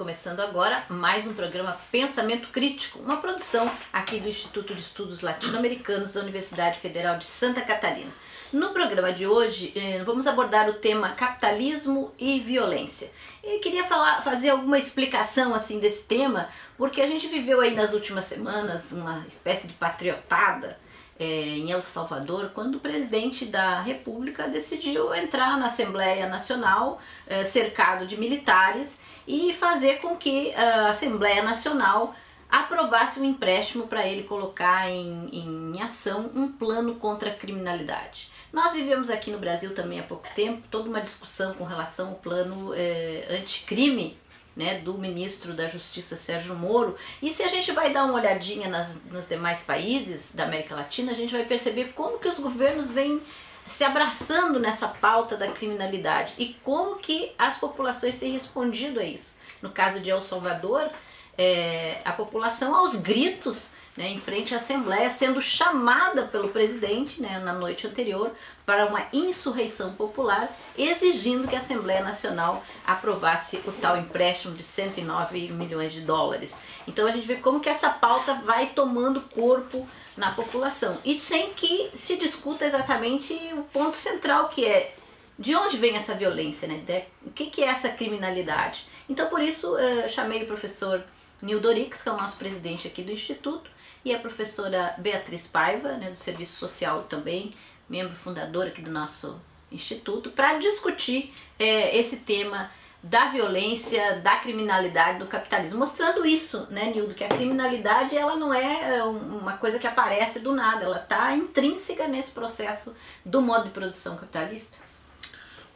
começando agora mais um programa Pensamento Crítico, uma produção aqui do Instituto de Estudos Latino-Americanos da Universidade Federal de Santa Catarina. No programa de hoje, eh, vamos abordar o tema capitalismo e violência. E queria falar, fazer alguma explicação assim desse tema, porque a gente viveu aí nas últimas semanas uma espécie de patriotada é, em El Salvador, quando o presidente da República decidiu entrar na Assembleia Nacional é, cercado de militares e fazer com que a Assembleia Nacional aprovasse um empréstimo para ele colocar em, em ação um plano contra a criminalidade. Nós vivemos aqui no Brasil também há pouco tempo toda uma discussão com relação ao plano é, anticrime né, do ministro da Justiça Sérgio Moro. E se a gente vai dar uma olhadinha nas, nos demais países da América Latina, a gente vai perceber como que os governos vêm se abraçando nessa pauta da criminalidade e como que as populações têm respondido a isso. No caso de El Salvador, é, a população aos gritos né, em frente à Assembleia, sendo chamada pelo presidente né, na noite anterior para uma insurreição popular, exigindo que a Assembleia Nacional aprovasse o tal empréstimo de 109 milhões de dólares. Então a gente vê como que essa pauta vai tomando corpo na população e sem que se discuta exatamente o ponto central que é de onde vem essa violência, né? o que, que é essa criminalidade. Então por isso eu chamei o professor Nil Dorix, que é o nosso presidente aqui do Instituto, e a professora Beatriz Paiva, né, do Serviço Social também, membro fundador aqui do nosso instituto, para discutir é, esse tema da violência, da criminalidade, do capitalismo, mostrando isso, né, Nildo, que a criminalidade ela não é, é uma coisa que aparece do nada, ela está intrínseca nesse processo do modo de produção capitalista.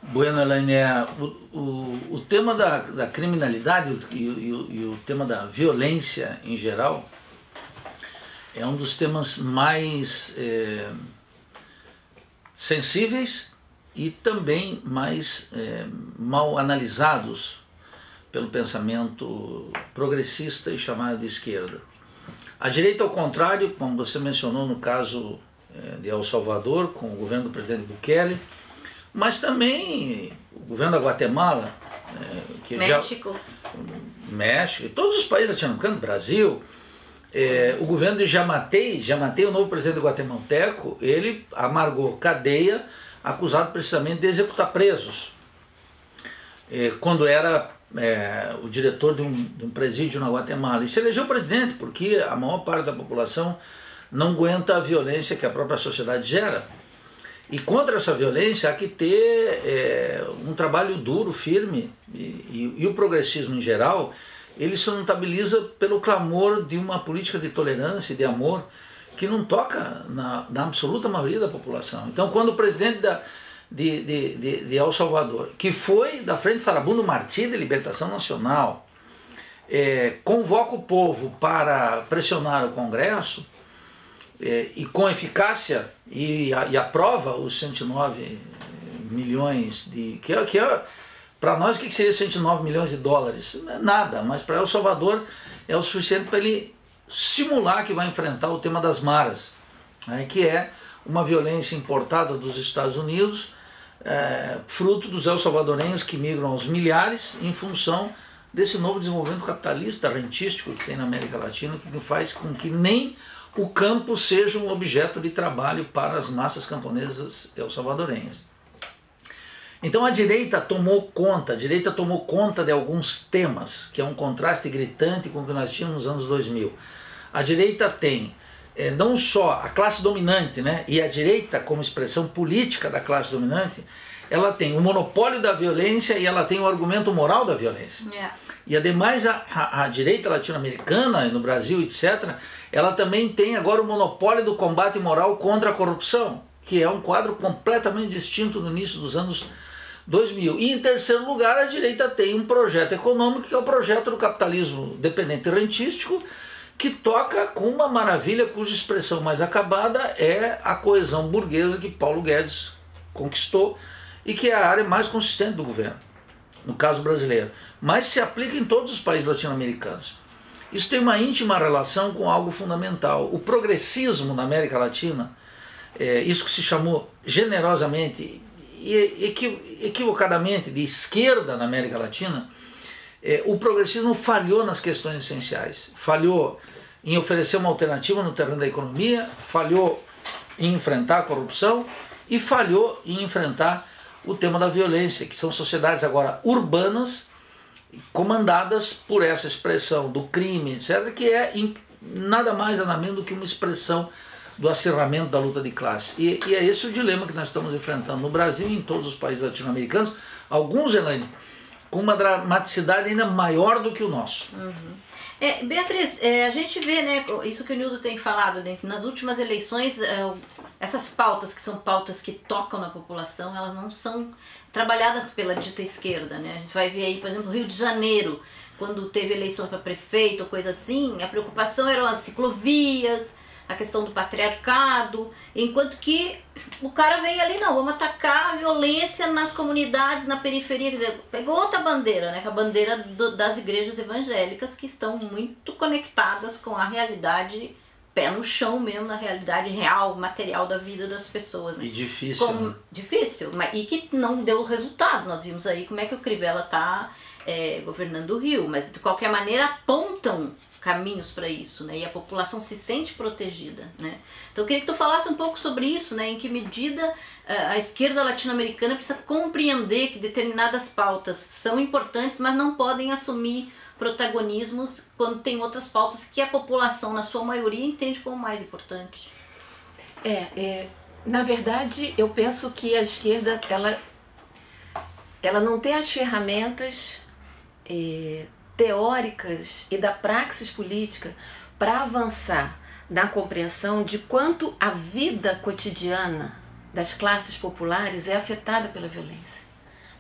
Bueno, Elaine, é, o, o, o tema da, da criminalidade e, e, e o tema da violência em geral é um dos temas mais é, sensíveis e também mais é, mal analisados pelo pensamento progressista e chamado de esquerda. A direita, ao contrário, como você mencionou no caso é, de El Salvador, com o governo do presidente Bukele, mas também o governo da Guatemala, é, que México. Já, México, todos os países latino-americanos, Brasil, é, o governo de Jamatei, Jamatei, o novo presidente guatemalteco, ele amargou cadeia, acusado precisamente de executar presos. É, quando era é, o diretor de um, de um, presídio na Guatemala. E se elegeu presidente, porque a maior parte da população não aguenta a violência que a própria sociedade gera. E contra essa violência há que ter é, um trabalho duro, firme, e, e, e o progressismo em geral ele se notabiliza pelo clamor de uma política de tolerância e de amor que não toca na, na absoluta maioria da população. Então, quando o presidente da, de, de, de, de El Salvador, que foi da Frente Farabundo Martí de Libertação Nacional, é, convoca o povo para pressionar o Congresso é, e com eficácia e, e aprova os 109 milhões de. que é, que é para nós, o que seria 109 milhões de dólares? Nada, mas para El Salvador é o suficiente para ele simular que vai enfrentar o tema das maras, né, que é uma violência importada dos Estados Unidos, é, fruto dos el salvadorenhos que migram aos milhares em função desse novo desenvolvimento capitalista, rentístico que tem na América Latina, que faz com que nem o campo seja um objeto de trabalho para as massas camponesas el salvadorenhas. Então a direita tomou conta, a direita tomou conta de alguns temas, que é um contraste gritante com o que nós tínhamos nos anos 2000. A direita tem é, não só a classe dominante, né, e a direita como expressão política da classe dominante, ela tem o monopólio da violência e ela tem o argumento moral da violência. Yeah. E ademais a, a, a direita latino-americana, no Brasil, etc., ela também tem agora o monopólio do combate moral contra a corrupção, que é um quadro completamente distinto no início dos anos 2000. E em terceiro lugar, a direita tem um projeto econômico que é o projeto do capitalismo dependente rentístico, que toca com uma maravilha cuja expressão mais acabada é a coesão burguesa que Paulo Guedes conquistou e que é a área mais consistente do governo, no caso brasileiro, mas se aplica em todos os países latino-americanos. Isso tem uma íntima relação com algo fundamental. O progressismo na América Latina, é, isso que se chamou generosamente equivocadamente de esquerda na América Latina, é, o progressismo falhou nas questões essenciais. Falhou em oferecer uma alternativa no terreno da economia, falhou em enfrentar a corrupção e falhou em enfrentar o tema da violência, que são sociedades agora urbanas comandadas por essa expressão do crime, etc., que é nada mais nada menos do que uma expressão do acirramento da luta de classe. E, e, é esse o dilema que nós estamos enfrentando no Brasil e em todos os países latino-americanos, alguns, Elaine, com uma dramaticidade ainda maior do que o nosso. Uhum. É, Beatriz, é, a gente vê, né, isso que o Nildo tem falado, né, que nas últimas eleições, é, essas pautas que são pautas que tocam na população, elas não são trabalhadas pela dita esquerda, né? A gente vai ver aí, por exemplo, Rio de Janeiro, quando teve eleição para prefeito coisa assim, a preocupação eram as ciclovias, a questão do patriarcado, enquanto que o cara vem ali, não, vamos atacar a violência nas comunidades, na periferia, quer dizer, pegou outra bandeira, né, que é a bandeira do, das igrejas evangélicas que estão muito conectadas com a realidade pé no chão mesmo, na realidade real, material da vida das pessoas. Né? E difícil. Como, né? Difícil, mas, e que não deu resultado. Nós vimos aí como é que o Crivella está é, governando o Rio, mas de qualquer maneira apontam caminhos para isso, né? E a população se sente protegida, né? Então eu queria que tu falasse um pouco sobre isso, né? Em que medida eh, a esquerda latino-americana precisa compreender que determinadas pautas são importantes, mas não podem assumir protagonismos quando tem outras pautas que a população, na sua maioria, entende como mais importantes. É, é na verdade, eu penso que a esquerda ela, ela não tem as ferramentas é, teóricas e da praxis política para avançar na compreensão de quanto a vida cotidiana das classes populares é afetada pela violência.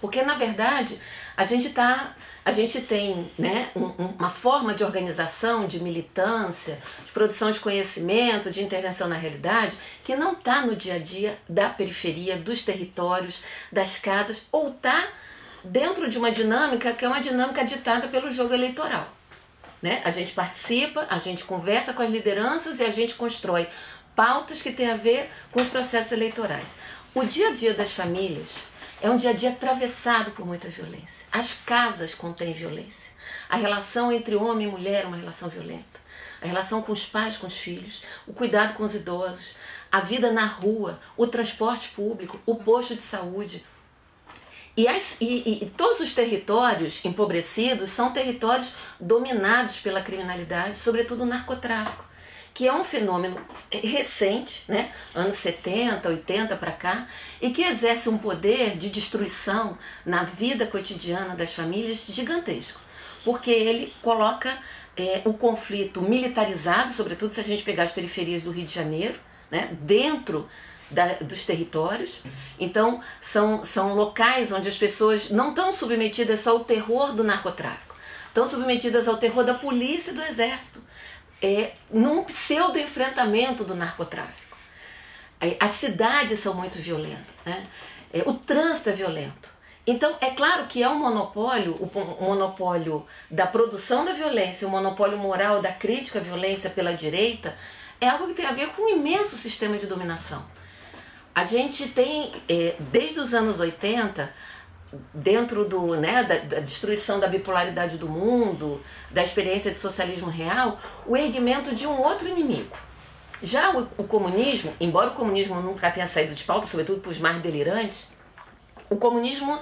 Porque na verdade a gente tá, a gente tem né, um, uma forma de organização, de militância, de produção de conhecimento, de intervenção na realidade, que não está no dia a dia da periferia, dos territórios, das casas, ou está dentro de uma dinâmica que é uma dinâmica ditada pelo jogo eleitoral. Né? A gente participa, a gente conversa com as lideranças e a gente constrói pautas que têm a ver com os processos eleitorais. O dia a dia das famílias é um dia a dia atravessado por muita violência. As casas contêm violência. A relação entre homem e mulher é uma relação violenta. A relação com os pais, com os filhos, o cuidado com os idosos, a vida na rua, o transporte público, o posto de saúde, e, as, e, e, todos os territórios empobrecidos são territórios dominados pela criminalidade, sobretudo o narcotráfico, que é um fenômeno recente, né, anos 70, 80 para cá, e que exerce um poder de destruição na vida cotidiana das famílias gigantesco, porque ele coloca é, o conflito militarizado, sobretudo se a gente pegar as periferias do Rio de Janeiro, né, dentro da, dos territórios. Então, são, são locais onde as pessoas não estão submetidas só ao terror do narcotráfico, estão submetidas ao terror da polícia e do exército, é, num pseudo-enfrentamento do narcotráfico. As cidades são muito violentas, né? é, o trânsito é violento. Então, é claro que é um monopólio, o monopólio da produção da violência, o monopólio moral da crítica à violência pela direita, é algo que tem a ver com um imenso sistema de dominação. A gente tem, é, desde os anos 80, dentro do, né, da, da, destruição da bipolaridade do mundo, da experiência de socialismo real, o erguimento de um outro inimigo. Já o, o comunismo, embora o comunismo nunca tenha saído de pauta, sobretudo para os mais delirantes, o comunismo,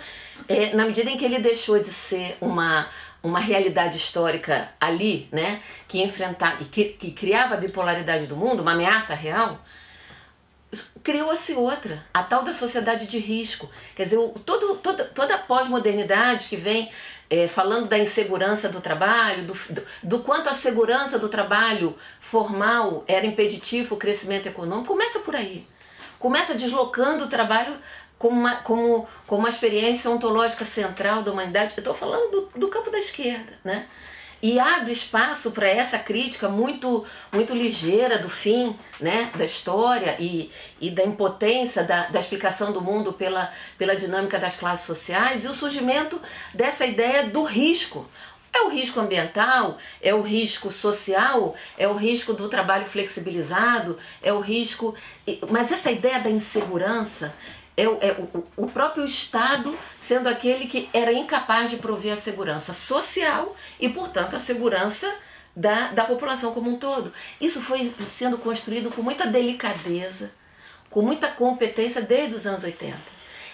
é, na medida em que ele deixou de ser uma, uma realidade histórica ali, né, que enfrentava, que, que criava a bipolaridade do mundo, uma ameaça real, criou-se outra, a tal da sociedade de risco. Quer dizer, todo, toda, toda a pós-modernidade que vem é, falando da insegurança do trabalho, do, do, do, quanto a segurança do trabalho formal era impeditivo o crescimento econômico, começa por aí. Começa deslocando o trabalho como uma, como, como uma experiência ontológica central da humanidade. Eu estou falando do, do campo da esquerda, né? E abre espaço para essa crítica muito muito ligeira do fim né, da história e, e da impotência da, da explicação do mundo pela, pela dinâmica das classes sociais e o surgimento dessa ideia do risco. É o risco ambiental, é o risco social, é o risco do trabalho flexibilizado, é o risco. Mas essa ideia da insegurança é, é o, o, próprio Estado sendo aquele que era incapaz de prover a segurança social e, portanto, a segurança da, da população como um todo. Isso foi sendo construído com muita delicadeza, com muita competência desde os anos 80.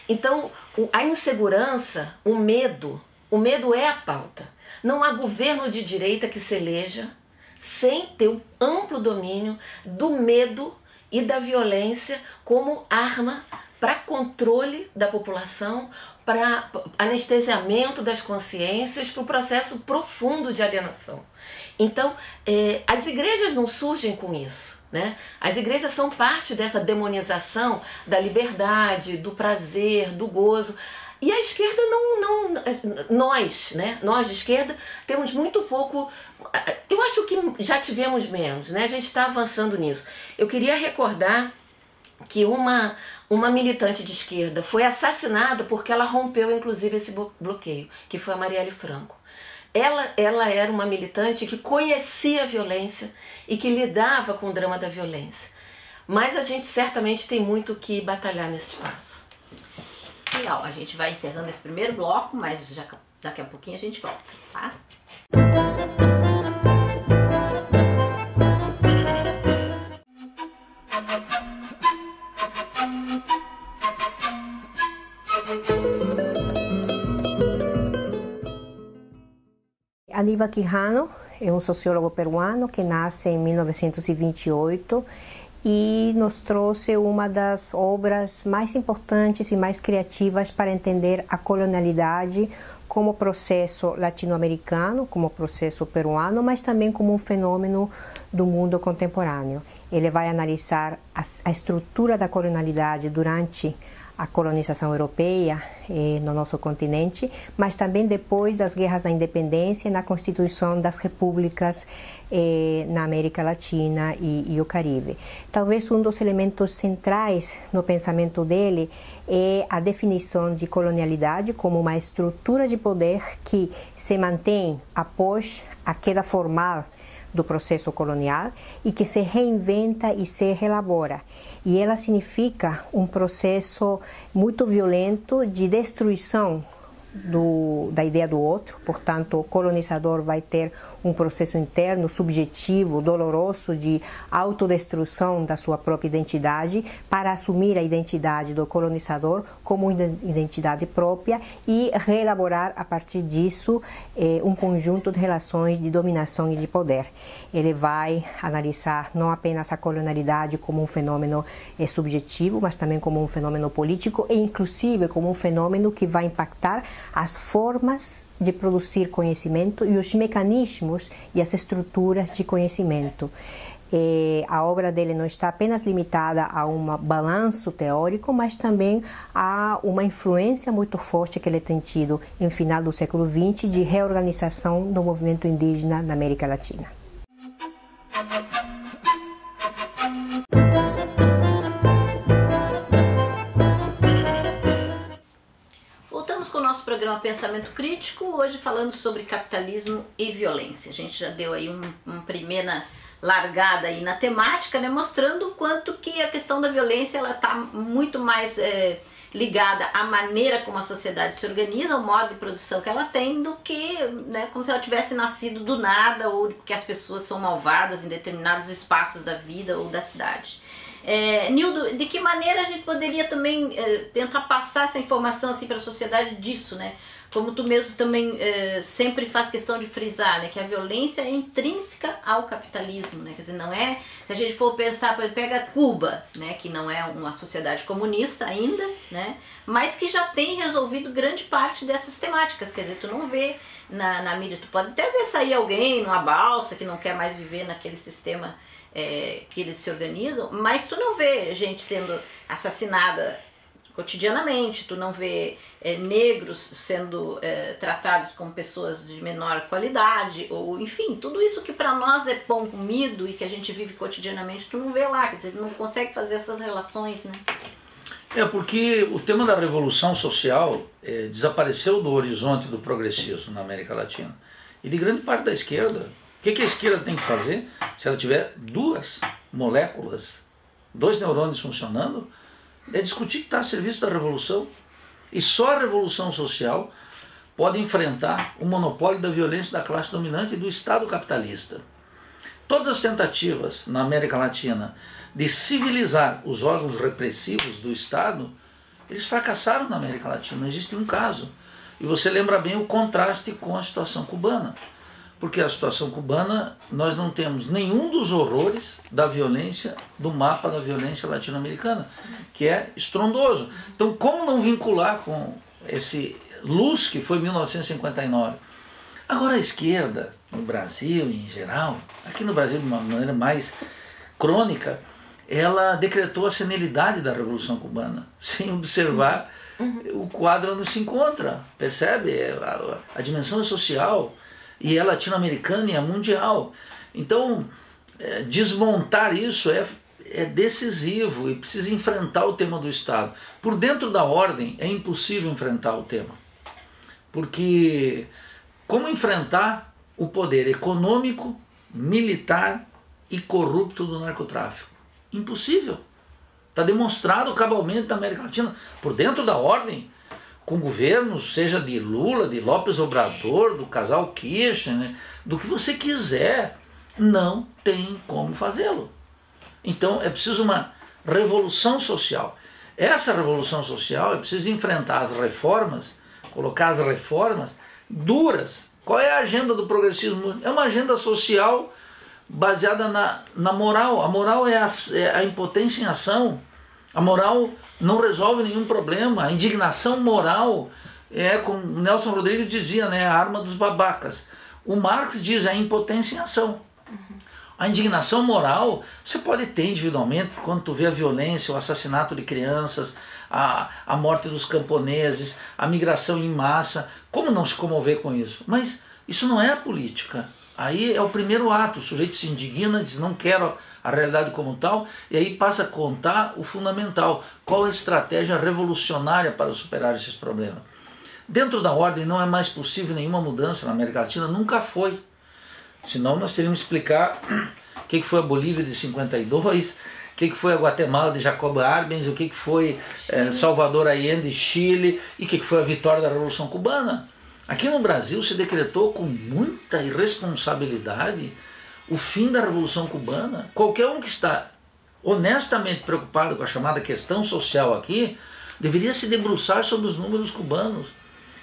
Então, a insegurança, o medo, o medo é a pauta. Não há governo de direita que se eleja sem ter um amplo domínio do medo e da violência como arma para controle da população, para anestesiamento das consciências, para o processo profundo de alienação. Então, é, as igrejas não surgem com isso. Né? As igrejas são parte dessa demonização da liberdade, do prazer, do gozo. E a esquerda não, não nós, né? Nós de esquerda temos muito pouco. Eu acho que já tivemos menos, né? A gente está avançando nisso. Eu queria recordar que uma uma militante de esquerda foi assassinada porque ela rompeu inclusive esse bloqueio, que foi a Marielle Franco. Ela, ela era uma militante que conhecia a violência e que lidava com o drama da violência. Mas a gente certamente tem muito que batalhar nesse espaço. Legal, a gente vai encerrando esse primeiro bloco, mas já, daqui a pouquinho a gente volta, tá? Aníbal Quijano é um sociólogo peruano que nasce em 1928 e nos trouxe uma das obras mais importantes e mais criativas para entender a colonialidade como processo latino-americano, como processo peruano, mas também como um fenômeno do mundo contemporâneo. Ele vai analisar a, a estrutura da colonialidade durante colonização europeia eh, no nosso continente, mas também depois das guerras da independência e na constituição das repúblicas eh, na América Latina e, e, o Caribe. Talvez um dos elementos centrais no pensamento dele é a definição de colonialidade como uma estrutura de poder que se mantém após a queda formal do processo colonial e que se reinventa e se relabora e ela significa um processo muito violento de destruição do, da ideia do outro, portanto, o colonizador vai ter um processo interno subjetivo, doloroso de autodestruição da sua própria identidade para assumir a identidade do colonizador como identidade própria e reelaborar a partir disso eh, um conjunto de relações de dominação e de poder. Ele vai analisar não apenas a colonialidade como um fenômeno eh, subjetivo, mas também como um fenômeno político e inclusive como um fenômeno que vai impactar as formas de produzir conhecimento e os mecanismos e as estruturas de conhecimento. E a obra dele não está apenas limitada a um balanço teórico, mas também a uma influência muito forte que ele tem tido em final do século XX de reorganização do movimento indígena na América Latina. Programa Pensamento Crítico, hoje falando sobre capitalismo e violência. A gente já deu aí um, uma primeira largada aí na temática, né, mostrando o quanto que a questão da violência ela está muito mais é, ligada à maneira como a sociedade se organiza, ao modo de produção que ela tem, do que né, como se ela tivesse nascido do nada ou porque as pessoas são malvadas em determinados espaços da vida ou da cidade. É, Nildo, de que maneira a gente poderia também é, tentar passar essa informação assim para a sociedade disso, né? Como tu mesmo também é, sempre faz questão de frisar, né? Que a violência é intrínseca ao capitalismo, né? Quer dizer, não é... Se a gente for pensar, pega Cuba, né? Que não é uma sociedade comunista ainda, né? Mas que já tem resolvido grande parte dessas temáticas. Quer dizer, tu não vê na, na mídia, tu pode até ver sair alguém numa balsa que não quer mais viver naquele sistema é, que eles se organizam, mas tu não vê gente sendo assassinada cotidianamente, tu não vê é, negros sendo é, tratados como pessoas de menor qualidade, ou enfim, tudo isso que para nós é pão comido e que a gente vive cotidianamente, tu não vê lá, quer dizer, não consegue fazer essas relações, né? É porque o tema da revolução social é, desapareceu do horizonte do progressismo na América Latina e de grande parte da esquerda o que, que a esquerda tem que fazer? Se ela tiver duas moléculas, dois neurônios funcionando, é discutir que está a serviço da revolução. E só a revolução social pode enfrentar o monopólio da violência da classe dominante e do Estado capitalista. Todas as tentativas na América Latina de civilizar os órgãos repressivos do Estado, eles fracassaram na América Latina. Não existe um caso. E você lembra bem o contraste com a situação cubana. Porque a situação cubana, nós não temos nenhum dos horrores da violência, do mapa da violência latino-americana, que é estrondoso. Então, como não vincular com esse luz que foi 1959? Agora, a esquerda, no Brasil em geral, aqui no Brasil de uma maneira mais crônica, ela decretou a senilidade da Revolução Cubana, sem observar uhum. o quadro onde se encontra, percebe? É, a, a dimensão social e é latino-americana e é mundial. Então, é, desmontar isso é, é decisivo e precisa enfrentar o tema do Estado. Por dentro da ordem é impossível enfrentar o tema, porque como enfrentar o poder econômico, militar e corrupto do narcotráfico? Impossível. Está demonstrado cabalmente na América Latina, por dentro da ordem, com governos, seja de Lula, de Lopes Obrador, do casal Kirchner, do que você quiser, não tem como fazê-lo. Então é preciso uma revolução social. Essa revolução social é preciso enfrentar as reformas, colocar as reformas duras. Qual é a agenda do progressismo? É uma agenda social baseada na, na moral. A moral é a, é a impotência em ação. A moral não resolve nenhum problema. A indignação moral é, como Nelson Rodrigues dizia, né, a arma dos babacas. O Marx diz a impotência em ação. A indignação moral você pode ter individualmente quando tu vê a violência, o assassinato de crianças, a, a morte dos camponeses, a migração em massa. Como não se comover com isso? Mas isso não é política. Aí é o primeiro ato, o sujeito se indigna, diz não quero a realidade como tal, e aí passa a contar o fundamental, qual a estratégia revolucionária para superar esses problemas. Dentro da ordem não é mais possível nenhuma mudança na América Latina, nunca foi. Senão nós teríamos que explicar o que foi a Bolívia de 52, o que foi a Guatemala de Jacob Arbenz, o que foi é, Salvador Allende, Chile, e o que foi a vitória da Revolução Cubana. Aqui no Brasil se decretou com muita irresponsabilidade o fim da Revolução Cubana. Qualquer um que está honestamente preocupado com a chamada questão social aqui, deveria se debruçar sobre os números cubanos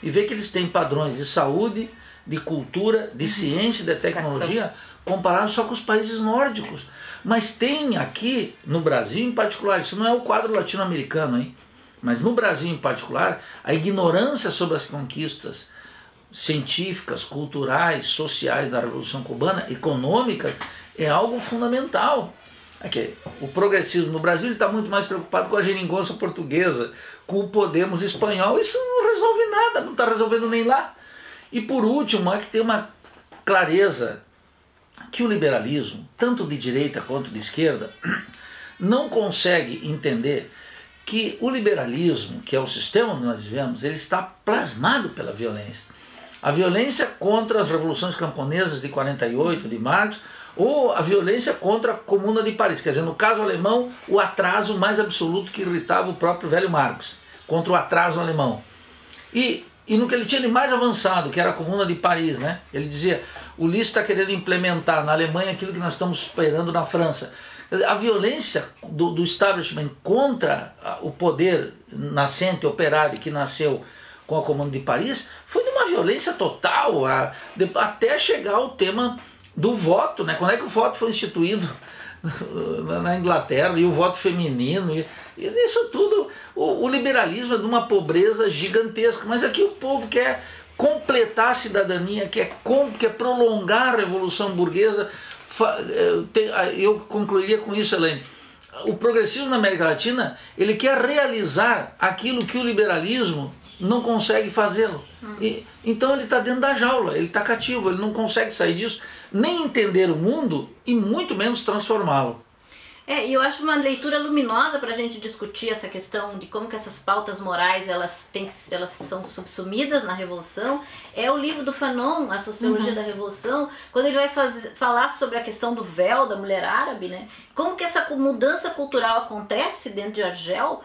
e ver que eles têm padrões de saúde, de cultura, de uhum. ciência, de tecnologia, comparados só com os países nórdicos. Mas tem aqui no Brasil em particular, isso não é o quadro latino-americano, hein? Mas no Brasil em particular, a ignorância sobre as conquistas científicas, culturais, sociais da Revolução Cubana, econômicas, é algo fundamental. Aqui, o progressismo no Brasil está muito mais preocupado com a geringonça portuguesa, com o Podemos espanhol. Isso não resolve nada, não está resolvendo nem lá. E por último, é que tem uma clareza que o liberalismo, tanto de direita quanto de esquerda, não consegue entender que o liberalismo, que é o sistema onde nós vivemos, ele está plasmado pela violência. A violência contra as revoluções camponesas de 48, de Marx, ou a violência contra a Comuna de Paris. Quer dizer, no caso alemão, o atraso mais absoluto que irritava o próprio velho Marx, contra o atraso alemão. E, e no que ele tinha de mais avançado, que era a Comuna de Paris, né? ele dizia: o Lis está querendo implementar na Alemanha aquilo que nós estamos esperando na França. A violência do, do establishment contra o poder nascente, operário, que nasceu com a Comuna de Paris foi de uma violência total, a, de, até chegar ao tema do voto, né? Quando é que o voto foi instituído na Inglaterra e o voto feminino e, e isso tudo, o, o, liberalismo é de uma pobreza gigantesca, mas aqui o povo quer completar a cidadania, quer, quer prolongar a revolução burguesa. Eh, eu concluiria com isso, Helene. O progressismo na América Latina ele quer realizar aquilo que o liberalismo não consegue fazê-lo. Hum. Então ele está dentro da jaula, ele está cativo, ele não consegue sair disso, nem entender o mundo e muito menos transformá-lo. É, e eu acho uma leitura luminosa para a gente discutir essa questão de como que essas pautas morais elas, têm, elas são subsumidas na Revolução. É o livro do Fanon, A Sociologia uhum. da Revolução, quando ele vai fazer, falar sobre a questão do véu da mulher árabe, né? Como que essa mudança cultural acontece dentro de Argel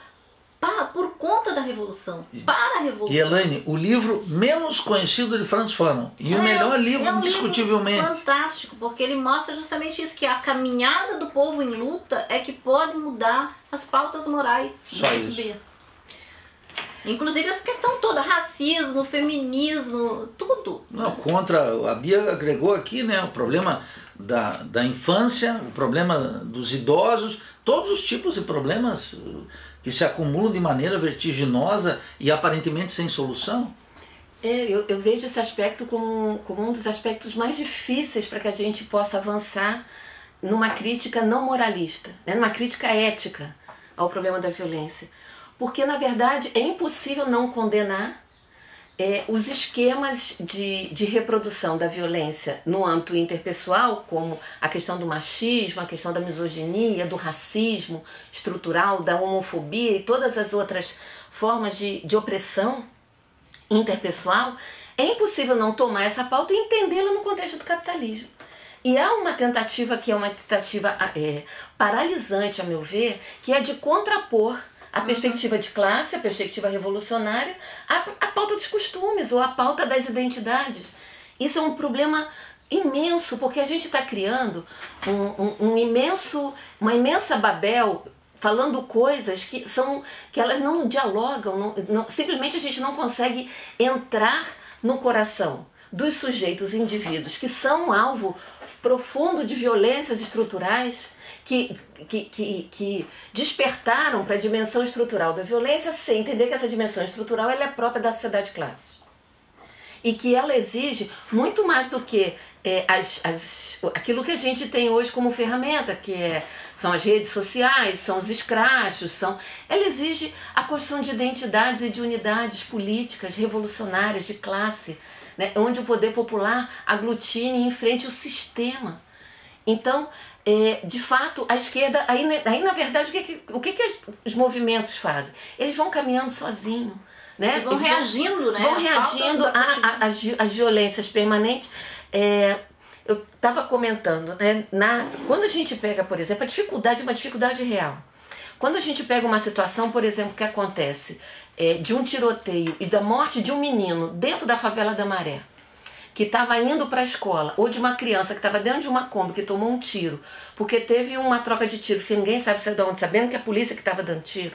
por conta da revolução, para a revolução. E Elaine, o livro menos conhecido de Franz Fanon e é, o melhor livro, é um indiscutivelmente. Livro fantástico, porque ele mostra justamente isso que a caminhada do povo em luta é que pode mudar as pautas morais Só do isso. Inclusive essa questão toda, racismo, feminismo, tudo. Não, contra. A Bia agregou aqui, né? O problema da, da infância, o problema dos idosos, todos os tipos de problemas que se acumulam de maneira vertiginosa e aparentemente sem solução? É, eu, eu vejo esse aspecto como, como um dos aspectos mais difíceis para que a gente possa avançar numa crítica não moralista, né? numa crítica ética ao problema da violência. Porque, na verdade, é impossível não condenar é, os esquemas de, de reprodução da violência no âmbito interpessoal, como a questão do machismo, a questão da misoginia, do racismo estrutural, da homofobia e todas as outras formas de, de opressão interpessoal, é impossível não tomar essa pauta e entendê-la no contexto do capitalismo. E há uma tentativa que é uma tentativa é, paralisante, a meu ver, que é de contrapor a perspectiva de classe, a perspectiva revolucionária, a, a pauta dos costumes ou a pauta das identidades. Isso é um problema imenso, porque a gente está criando um, um, um, imenso, uma imensa Babel falando coisas que são que elas não dialogam, não, não, simplesmente a gente não consegue entrar no coração dos sujeitos indivíduos que são alvo profundo de violências estruturais que, que, que, que despertaram para a dimensão estrutural da violência sem entender que essa dimensão estrutural ela é própria da sociedade de classes. E que ela exige muito mais do que é, as, as, aquilo que a gente tem hoje como ferramenta, que é, são as redes sociais, são os escrachos, são, ela exige a construção de identidades e de unidades políticas revolucionárias de classe, né, onde o poder popular aglutine e enfrente o sistema. Então, é, de fato, a esquerda, aí, aí na verdade, o que, que, o que, que os movimentos fazem? Eles vão caminhando sozinhos. Né? E vão Eles reagindo, vão, né? Vão reagindo às violências permanentes. É, eu estava comentando, né? Na, quando a gente pega, por exemplo, a dificuldade é uma dificuldade real. Quando a gente pega uma situação, por exemplo, que acontece é, de um tiroteio e da morte de um menino dentro da favela da Maré, que estava indo para a escola, ou de uma criança que estava dentro de uma Kombi que tomou um tiro, porque teve uma troca de tiros que ninguém sabe se é de onde, sabendo que é a polícia que estava dando tiro.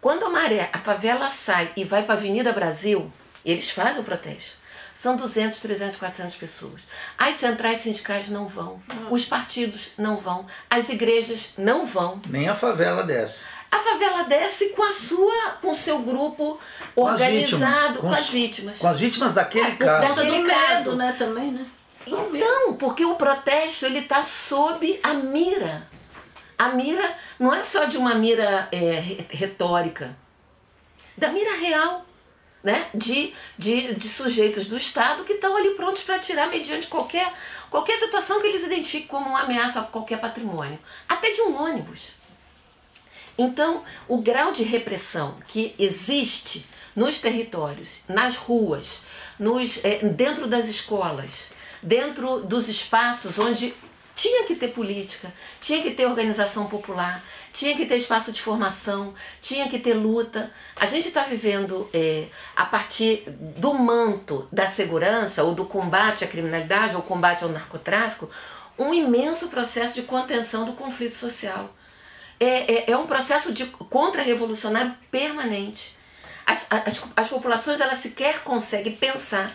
Quando a maré, a favela sai e vai para a Avenida Brasil, eles fazem o protesto. São 200, 300, 400 pessoas. As centrais sindicais não vão. Os partidos não vão. As igrejas não vão. Nem a favela desce a favela desce com a sua, com o seu grupo com organizado, com, com, as vítimas. Com as vítimas daquele é, caso. Por conta do medo, né, também, né? Então, porque o protesto ele está sob a mira. A mira não é só de uma mira é, retórica, da mira real, né? De, de, de sujeitos do Estado que estão ali prontos para atirar mediante qualquer, qualquer situação que eles identifiquem como uma ameaça a qualquer patrimônio, até de um ônibus. Então, o grau de repressão que existe nos territórios, nas ruas, nos, é, dentro das escolas, dentro dos espaços onde tinha que ter política, tinha que ter organização popular, tinha que ter espaço de formação, tinha que ter luta. A gente está vivendo é, a partir do manto da segurança ou do combate à criminalidade ou combate ao narcotráfico um imenso processo de contenção do conflito social é, é, é um processo de contra-revolucionário permanente. As, as, as populações elas sequer conseguem pensar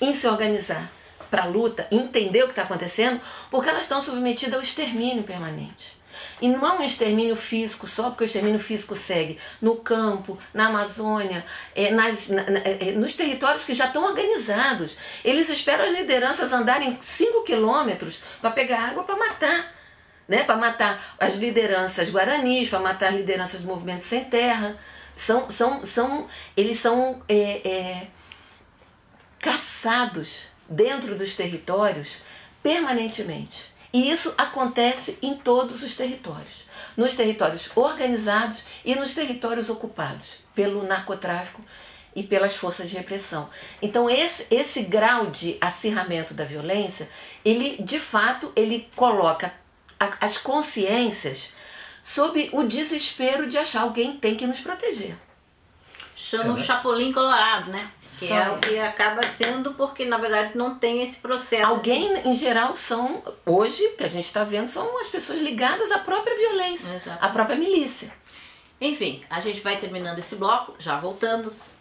em se organizar para a luta, entender o que está acontecendo, porque elas estão submetidas ao extermínio permanente. E não é um extermínio físico só, porque o extermínio físico segue no campo, na Amazônia, é, nas, na, é, é nos territórios que já estão organizados. Eles esperam as lideranças andarem 5 quilômetros para pegar água para matar né, para matar as lideranças guaranis, para matar as lideranças do movimento sem terra. São, são, são, eles são é, é, caçados dentro dos territórios permanentemente. E isso acontece em todos os territórios. Nos territórios organizados e nos territórios ocupados pelo narcotráfico e pelas forças de repressão. Então esse, esse grau de acirramento da violência, ele de fato ele coloca as consciências sob o desespero de achar alguém tem que nos proteger. Chama É, o né? Chapolin Colorado, né? Que Só é é. o que acaba sendo porque na verdade não tem esse processo. Alguém, em geral, são, hoje, que a gente está vendo, são as pessoas ligadas à própria violência, Exato. à própria milícia. Enfim, a gente vai terminando esse bloco, já voltamos.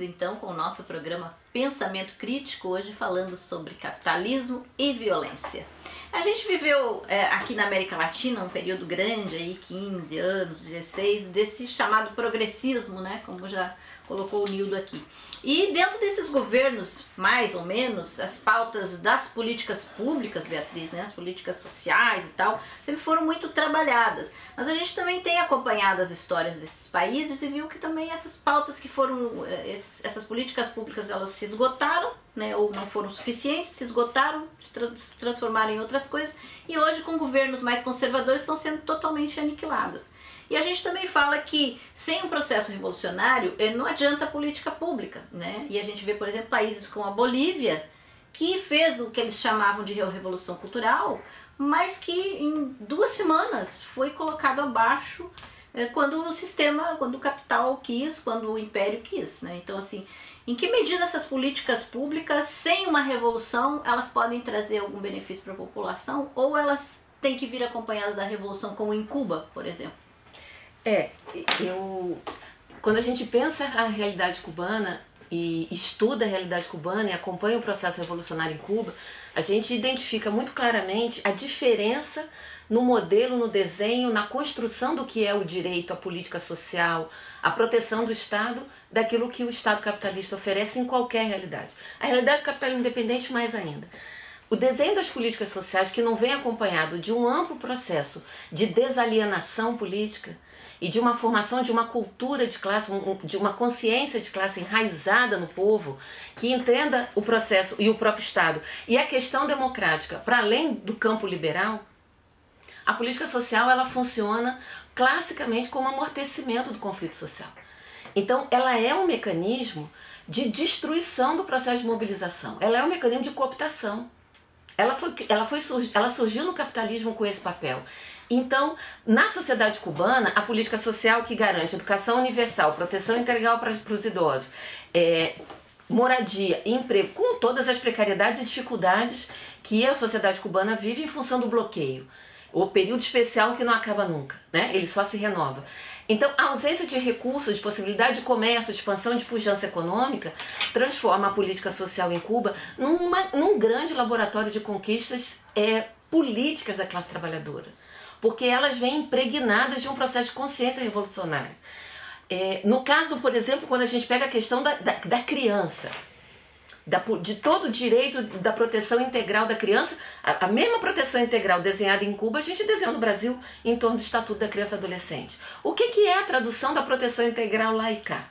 Então com o nosso programa Pensamento Crítico, hoje falando sobre capitalismo e violência. A gente viveu é, aqui na América Latina um período grande, aí 15 anos, 16, desse chamado progressismo, né, como já colocou o Nildo aqui. E dentro desses governos, mais ou menos, as pautas das políticas públicas, Beatriz, né, as políticas sociais e tal, sempre foram muito trabalhadas. Mas a gente também tem acompanhado as histórias desses países e viu que também essas pautas que foram, eh, essas políticas públicas, elas se esgotaram, né, ou não foram suficientes, se esgotaram, se, tra- se transformaram em outras coisas, e hoje com governos mais conservadores estão sendo totalmente aniquiladas. E a gente também fala que sem um processo revolucionário eh, não adianta a política pública, né? E a gente vê, por exemplo, países como a Bolívia, que fez o que eles chamavam de revolução cultural, mas que em duas semanas foi colocado abaixo eh, quando o sistema, quando o capital quis, quando o império quis, né? Então, assim, em que medida essas políticas públicas, sem uma revolução, elas podem trazer algum benefício para a população ou elas têm que vir acompanhadas da revolução, como em Cuba, por exemplo? É, eu. Quando a gente pensa a realidade cubana e estuda a realidade cubana e acompanha o processo revolucionário em Cuba, a gente identifica muito claramente a diferença no modelo, no desenho, na construção do que é o direito, a política social, a proteção do Estado, daquilo que o Estado capitalista oferece em qualquer realidade. A realidade capitalista independente, mais ainda. O desenho das políticas sociais, que não vem acompanhado de um amplo processo de desalienação política e de uma formação de uma cultura de classe, de uma consciência de classe enraizada no povo, que entenda o processo e o próprio Estado e a questão democrática para além do campo liberal, a política social ela funciona classicamente como amortecimento do conflito social. Então, ela é um mecanismo de destruição do processo de mobilização. Ela é um mecanismo de cooptação. Ela, foi, ela, foi, ela surgiu no capitalismo com esse papel. Então, na sociedade cubana, a política social que garante educação universal, proteção integral para, para os idosos, é, moradia emprego, com todas as precariedades e dificuldades que a sociedade cubana vive em função do bloqueio. O período especial que não acaba nunca, né? ele só se renova. Então, a ausência de recursos, de possibilidade de comércio, de expansão de pujança econômica, transforma a política social em Cuba numa, num grande laboratório de conquistas é, políticas da classe trabalhadora. Porque elas vêm impregnadas de um processo de consciência revolucionária. É, no caso, por exemplo, quando a gente pega a questão da, da, da criança, da, de todo o direito da proteção integral da criança, a, a mesma proteção integral desenhada em Cuba, a gente desenhou no Brasil em torno do Estatuto da Criança e Adolescente. O que, que é a tradução da proteção integral lá e cá?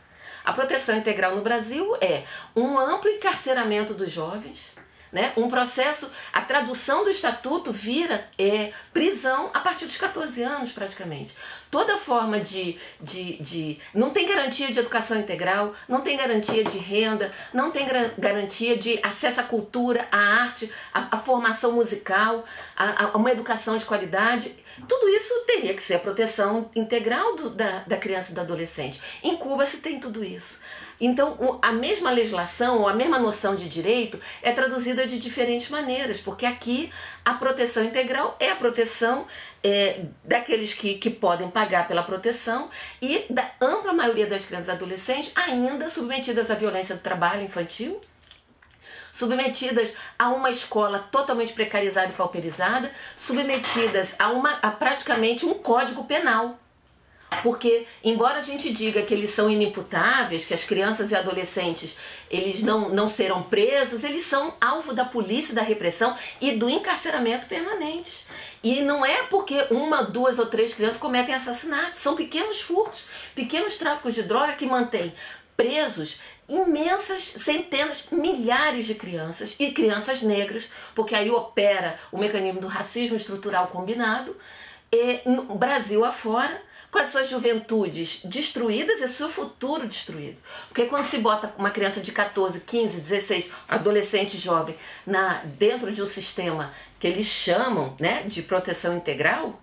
A proteção integral no Brasil é um amplo encarceramento dos jovens, né? um processo, a tradução do estatuto vira é, prisão a partir dos 14 anos, praticamente. Toda forma de, de, de. Não tem garantia de educação integral, não tem garantia de renda, não tem garantia de acesso à cultura, à arte, à, à formação musical, a, a uma educação de qualidade. Tudo isso teria que ser a proteção integral do- da, da criança e do adolescente. Em Cuba se tem tudo isso. Então, a mesma legislação ou a mesma noção de direito é traduzida de diferentes maneiras, porque aqui a proteção integral é a proteção é, daqueles que, que podem pagar pela proteção e da ampla maioria das crianças e adolescentes ainda submetidas à violência do trabalho infantil, submetidas a uma escola totalmente precarizada e pauperizada, submetidas a, uma, a praticamente um código penal. Porque, embora a gente diga que eles são inimputáveis, que as crianças e adolescentes eles não, não serão presos, eles são alvo da polícia, da repressão e do encarceramento permanente. E não é porque uma, duas ou três crianças cometem assassinatos, são pequenos furtos, pequenos tráficos de droga que mantêm presos imensas centenas, milhares de crianças e crianças negras, porque aí opera o mecanismo do racismo estrutural combinado, e no Brasil afora, com as suas juventudes destruídas e seu futuro destruído. Porque quando se bota uma criança de 14, 15, 16, adolescente jovem, na, dentro de um sistema que eles chamam né, de proteção integral,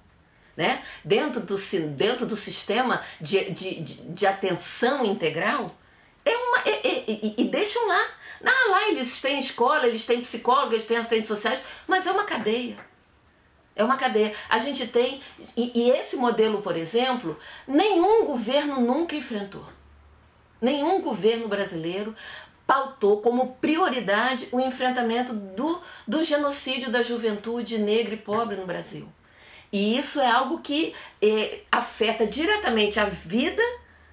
né, dentro, do, dentro do sistema de, de, de, de atenção integral, é uma, é, é, e, e deixam lá. Ah, lá eles têm escola, eles têm psicólogos, eles têm assistentes sociais, mas é uma cadeia. É uma cadeia. A gente tem. E, e, esse modelo, por exemplo, nenhum governo nunca enfrentou. Nenhum governo brasileiro pautou como prioridade o enfrentamento do, do genocídio da juventude negra e pobre no Brasil. E isso é algo que é, afeta diretamente a vida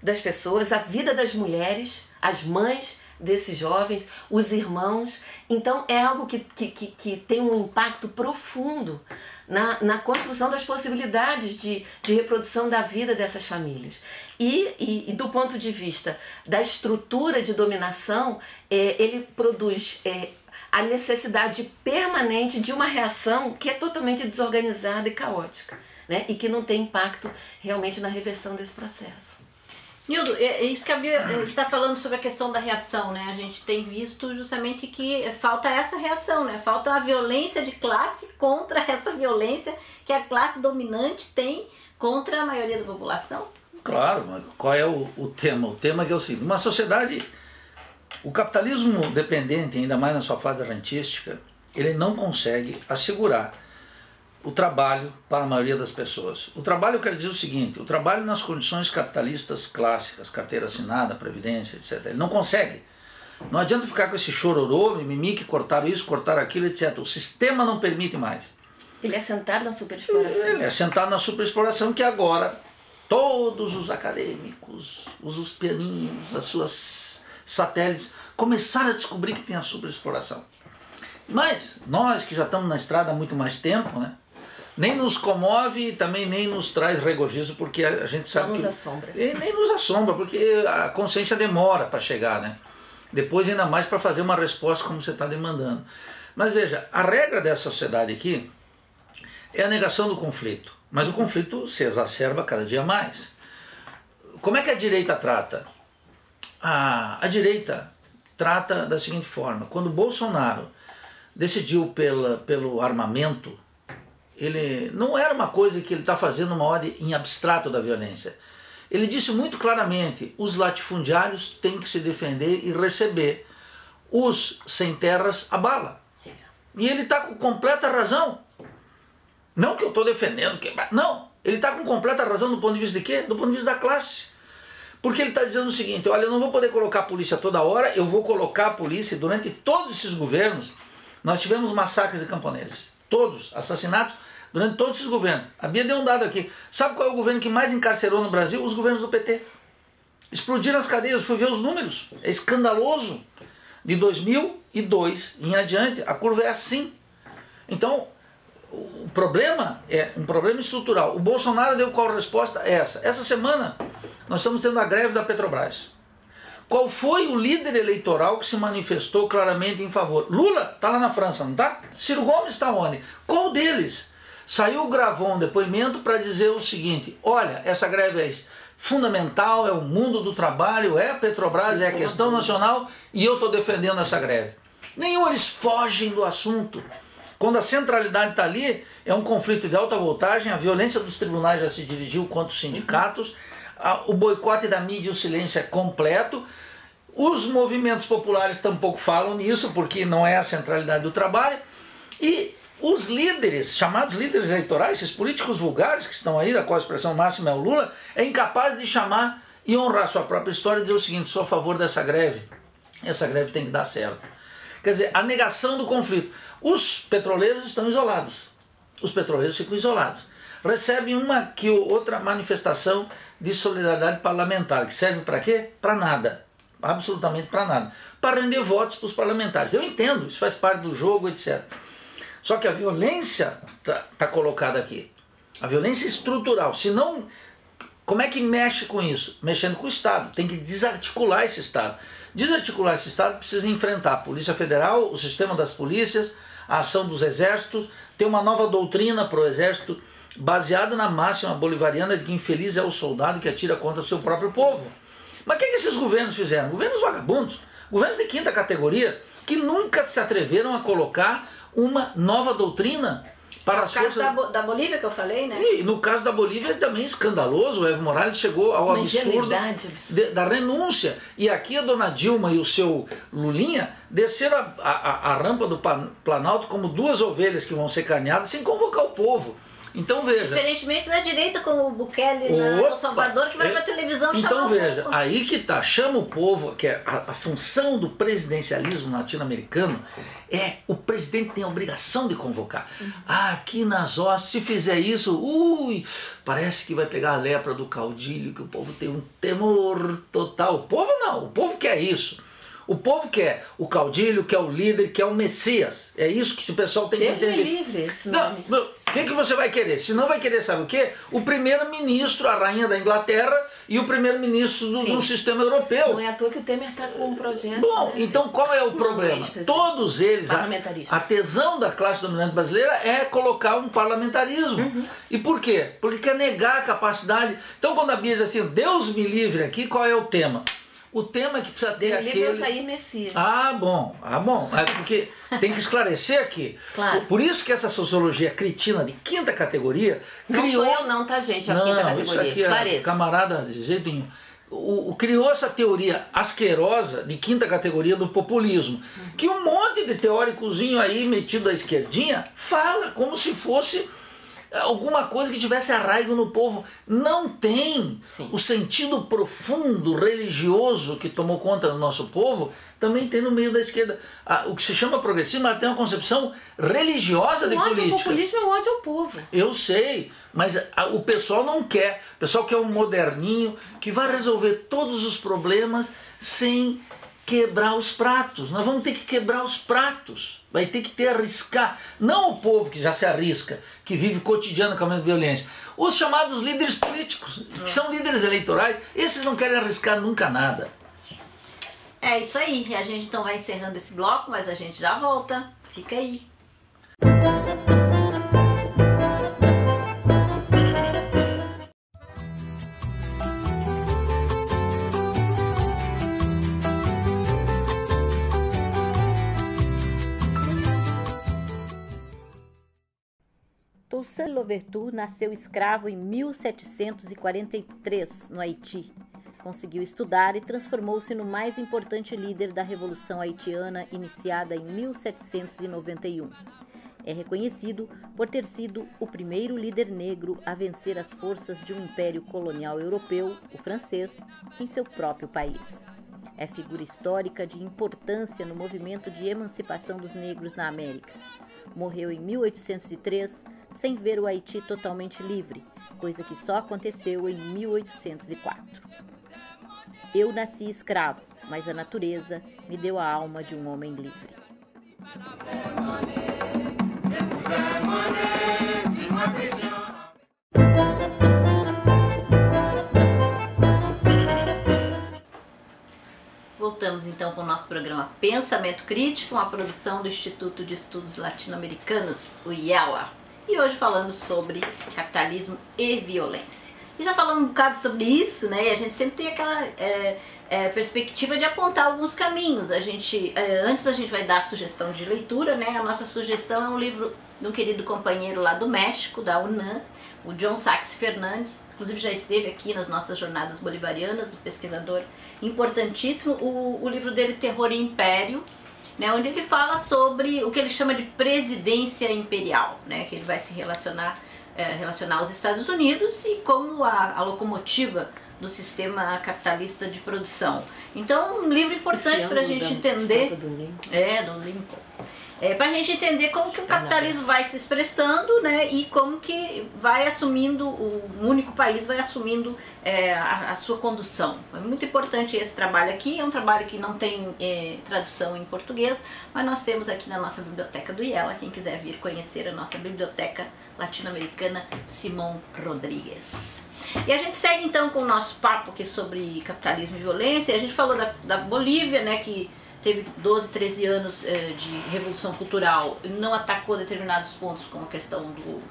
das pessoas, a vida das mulheres, as mães desses jovens, os irmãos. Então é algo que, que, que, que tem um impacto profundo na, na construção das possibilidades de, de reprodução da vida dessas famílias. E, e, e do ponto de vista da estrutura de dominação, é, ele produz é, a necessidade permanente de uma reação que é totalmente desorganizada e caótica, né? e que não tem impacto realmente na reversão desse processo. Nildo, é, é isso que a Bia está falando sobre a questão da reação, né? A gente tem visto justamente que falta essa reação, né? Falta a violência de classe contra essa violência que a classe dominante tem contra a maioria da população. Claro, mas qual é o, o tema? O tema é que é o seguinte, uma sociedade, o capitalismo dependente, ainda mais na sua fase rentística, ele não consegue assegurar o trabalho para a maioria das pessoas. O trabalho, eu quero dizer o seguinte: o trabalho nas condições capitalistas clássicas, carteira assinada, previdência, etc. Ele não consegue. Não adianta ficar com esse chororô, mimimi, que cortaram isso, cortaram aquilo, etc. O sistema não permite mais. Ele é sentado na superexploração. Ele é sentado na superexploração que agora todos os acadêmicos, os, os pianinhos, as suas satélites, começaram a descobrir que tem a superexploração. Mas nós que já estamos na estrada há muito mais tempo, né? Nem nos comove e também nem nos traz regozijo, porque a gente sabe Não nos que... assombra. E nem nos assombra, porque a consciência demora para chegar, né? Depois ainda mais para fazer uma resposta como você está demandando. Mas veja, a regra dessa sociedade aqui é a negação do conflito. Mas o conflito se exacerba cada dia mais. Como é que a direita trata? A, a direita trata da seguinte forma: quando Bolsonaro decidiu pela, pelo armamento, ele não era uma coisa que ele está fazendo uma ordem em abstrato da violência. Ele disse muito claramente: os latifundiários têm que se defender e receber. Os sem terras a bala. E ele está com completa razão. Não que eu estou defendendo, que... não. Ele está com completa razão do ponto de vista de quê? Do ponto de vista da classe. Porque ele está dizendo o seguinte: olha, eu não vou poder colocar a polícia toda hora, eu vou colocar a polícia durante todos esses governos. Nós tivemos massacres de camponeses, todos, assassinatos durante todos esses governos. A Bia deu um dado aqui. Sabe qual é o governo que mais encarcerou no Brasil? Os governos do PT. Explodiram as cadeias, fui ver os números. É escandaloso. De 2002 em adiante, a curva é assim. Então, o problema é um problema estrutural. O Bolsonaro deu qual resposta? Essa. Essa semana, nós estamos tendo a greve da Petrobras. Qual foi o líder eleitoral que se manifestou claramente em favor? Lula está lá na França, não está? Ciro Gomes está onde? Qual deles? Saiu, gravou um depoimento para dizer o seguinte: olha, essa greve é fundamental, é o mundo do trabalho, é a Petrobras, é a questão nacional e eu estou defendendo essa greve. Nenhum eles fogem do assunto. Quando a centralidade está ali, é um conflito de alta voltagem, a violência dos tribunais já se dirigiu contra os sindicatos, o boicote da mídia e o silêncio é completo. Os movimentos populares tampouco falam nisso, porque não é a centralidade do trabalho. E os líderes, chamados líderes eleitorais, esses políticos vulgares que estão aí, da qual a expressão máxima é o Lula, é incapaz de chamar e honrar sua própria história e dizer o seguinte: sou a favor dessa greve, essa greve tem que dar certo. Quer dizer, a negação do conflito. Os petroleiros estão isolados. Os petroleiros ficam isolados. Recebem uma que outra manifestação de solidariedade parlamentar, que serve para quê? Para nada. Absolutamente para nada. Para render votos para os parlamentares. Eu entendo, isso faz parte do jogo, etc. Só que a violência está tá colocada aqui. A violência estrutural. Se não como é que mexe com isso? Mexendo com o Estado. Tem que desarticular esse Estado. Desarticular esse Estado precisa enfrentar a Polícia Federal, o sistema das polícias, a ação dos exércitos, ter uma nova doutrina para o exército baseada na máxima bolivariana de que infeliz é o soldado que atira contra o seu próprio povo. Mas o que, que esses governos fizeram? Governos vagabundos, governos de quinta categoria, que nunca se atreveram a colocar uma nova doutrina para as caso forças... da, da, Bolívia que eu falei, né? E no caso da Bolívia é também escandaloso. O Evo Morales chegou ao Uma absurdo de, da renúncia. E aqui a dona Dilma e o seu Lulinha desceram a, a, a rampa do Planalto como duas ovelhas que vão ser carneadas sem convocar o povo. Então veja. Diferentemente da direita, como o Bukele na El Salvador, que vai é, pra televisão Então chamar veja, aí que tá, chama o povo, que é a, a função do presidencialismo latino-americano é o presidente tem a obrigação de convocar. Ah, aqui nas hostes, se fizer isso, ui, parece que vai pegar a lepra do caudilho, que o povo tem um temor total. O povo não, o povo quer isso. O povo quer o caudilho, quer o líder, quer o Messias. É isso que o pessoal tem Deus que entender. livre esse nome. Não, o que, que você vai querer? Se não vai querer, sabe o quê? O primeiro-ministro, a rainha da Inglaterra e o primeiro-ministro do, do, sistema europeu. Não é à toa que o Temer está com um projeto. Bom, né? então qual é o problema? Todos eles, a, a, tesão da classe dominante brasileira é colocar um parlamentarismo. Uhum. E por quê? Porque quer negar a capacidade. Então quando a Bíblia diz assim, Deus me livre aqui, qual é o tema? O tema é que precisa ter Ele aquele... Jair Messias. Ah, bom. Ah, bom. É porque tem que esclarecer aqui. Claro. Por isso que essa sociologia cretina de quinta categoria criou... Não sou eu não, tá, gente? A não, quinta categoria. Isso aqui. É camarada, de jeito nenhum. O, o, criou essa teoria asquerosa de quinta categoria do populismo. Que um monte de teóricozinho aí metido à esquerdinha fala como se fosse alguma coisa que tivesse arraigo no povo. Não tem. Sim. O sentido profundo, religioso que tomou conta do nosso povo também tem no meio da esquerda. o que se chama progressismo tem uma concepção religiosa de ódio política. O populismo é o ódio ao povo. Eu sei, mas o pessoal não quer. O pessoal quer um moderninho que vai resolver todos os problemas sem quebrar os pratos. Nós vamos ter que quebrar os pratos. Vai ter que ter arriscar. Não o povo que já se arrisca, que vive cotidiano com a violência. Os chamados líderes políticos, que são líderes eleitorais, esses não querem arriscar nunca nada. É isso aí. A gente então vai encerrando esse bloco, mas a gente já volta. Fica aí. Toussaint Louverture nasceu escravo em 1743, no Haiti. Conseguiu estudar e transformou-se no mais importante líder da Revolução Haitiana iniciada em 1791. É reconhecido por ter sido o primeiro líder negro a vencer as forças de um império colonial europeu, o francês, em seu próprio país. É figura histórica de importância no movimento de emancipação dos negros na América. Morreu em 1803 sem ver o Haiti totalmente livre, coisa que só aconteceu em 1804. Eu nasci escravo, mas a natureza me deu a alma de um homem livre. Voltamos então com o nosso programa Pensamento Crítico, uma produção do Instituto de Estudos Latino-Americanos, o IELA e hoje falando sobre capitalismo e violência. E já falando um bocado sobre isso, né? A gente sempre tem aquela é, é, perspectiva de apontar alguns caminhos. A gente, é, antes a gente vai dar a sugestão de leitura, né? A nossa sugestão é um livro de um querido companheiro lá do México, da UNAM, o John Sachs Fernandes, inclusive já esteve aqui nas nossas jornadas bolivarianas, um pesquisador importantíssimo. O, o livro dele, Terror e Império, né, onde ele fala sobre o que ele chama de presidência imperial, né, que ele vai se relacionar, é, relacionar aos Estados Unidos e como a, a locomotiva do sistema capitalista de produção. Então, um livro importante para a gente entender. Do Lincoln. É, do Lincoln. É, para a gente entender como que o capitalismo vai se expressando né, e como que vai assumindo, o único país vai assumindo é, a, a, sua condução. É muito importante esse trabalho aqui, é um trabalho que não tem é, tradução em português, mas nós temos aqui na nossa biblioteca do IELA, quem quiser vir conhecer a nossa biblioteca latino-americana Simão Rodrigues. E a gente segue então com o nosso papo aqui sobre capitalismo e violência. A gente falou da, da Bolívia, né, que teve 12, 13 anos eh, de revolução cultural, não atacou determinados pontos como a questão do,